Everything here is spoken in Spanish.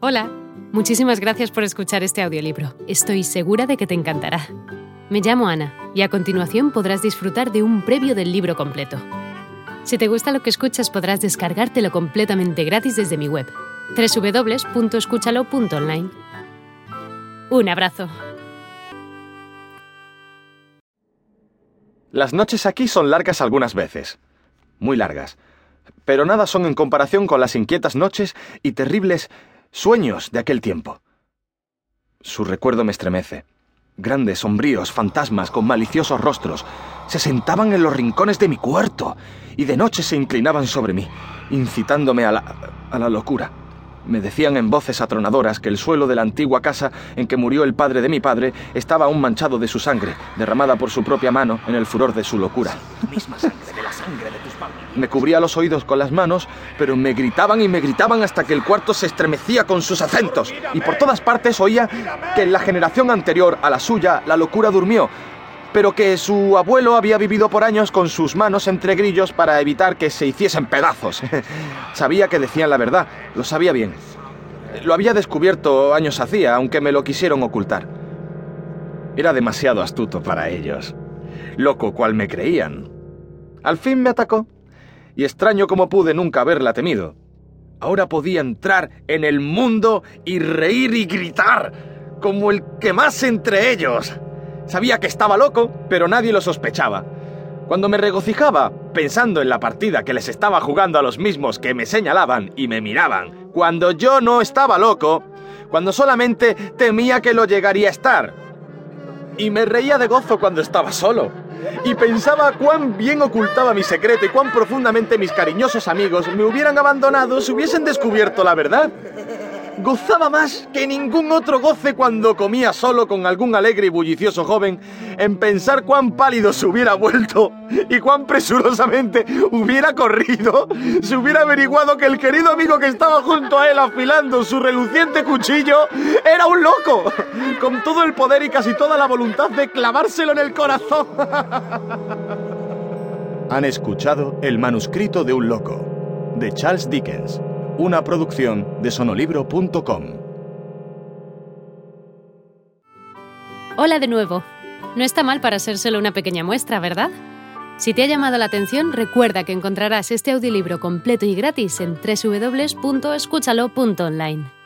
Hola, muchísimas gracias por escuchar este audiolibro. Estoy segura de que te encantará. Me llamo Ana y a continuación podrás disfrutar de un previo del libro completo. Si te gusta lo que escuchas podrás descargártelo completamente gratis desde mi web, www.escúchalo.online. Un abrazo. Las noches aquí son largas algunas veces, muy largas, pero nada son en comparación con las inquietas noches y terribles sueños de aquel tiempo. Su recuerdo me estremece. Grandes, sombríos, fantasmas con maliciosos rostros se sentaban en los rincones de mi cuarto y de noche se inclinaban sobre mí, incitándome a la, a la locura. Me decían en voces atronadoras que el suelo de la antigua casa en que murió el padre de mi padre estaba aún manchado de su sangre, derramada por su propia mano en el furor de su locura. Me cubría los oídos con las manos, pero me gritaban y me gritaban hasta que el cuarto se estremecía con sus acentos, y por todas partes oía que en la generación anterior a la suya la locura durmió, pero que su abuelo había vivido por años con sus manos entre grillos para evitar que se hiciesen pedazos. sabía que decían la verdad, lo sabía bien. Lo había descubierto años hacía, aunque me lo quisieron ocultar. Era demasiado astuto para ellos. Loco cual me creían. Al fin me atacó, y extraño como pude nunca haberla temido. Ahora podía entrar en el mundo y reír y gritar, como el que más entre ellos. Sabía que estaba loco, pero nadie lo sospechaba. Cuando me regocijaba, pensando en la partida que les estaba jugando a los mismos que me señalaban y me miraban, cuando yo no estaba loco, cuando solamente temía que lo llegaría a estar. Y me reía de gozo cuando estaba solo. Y pensaba cuán bien ocultaba mi secreto y cuán profundamente mis cariñosos amigos me hubieran abandonado si hubiesen descubierto la verdad. Gozaba más que ningún otro goce cuando comía solo con algún alegre y bullicioso joven en pensar cuán pálido se hubiera vuelto y cuán presurosamente hubiera corrido si hubiera averiguado que el querido amigo que estaba junto a él afilando su reluciente cuchillo era un loco, con todo el poder y casi toda la voluntad de clavárselo en el corazón. Han escuchado El manuscrito de un loco, de Charles Dickens una producción de sonolibro.com. Hola de nuevo. No está mal para ser solo una pequeña muestra, ¿verdad? Si te ha llamado la atención, recuerda que encontrarás este audiolibro completo y gratis en www.escúchalo.online.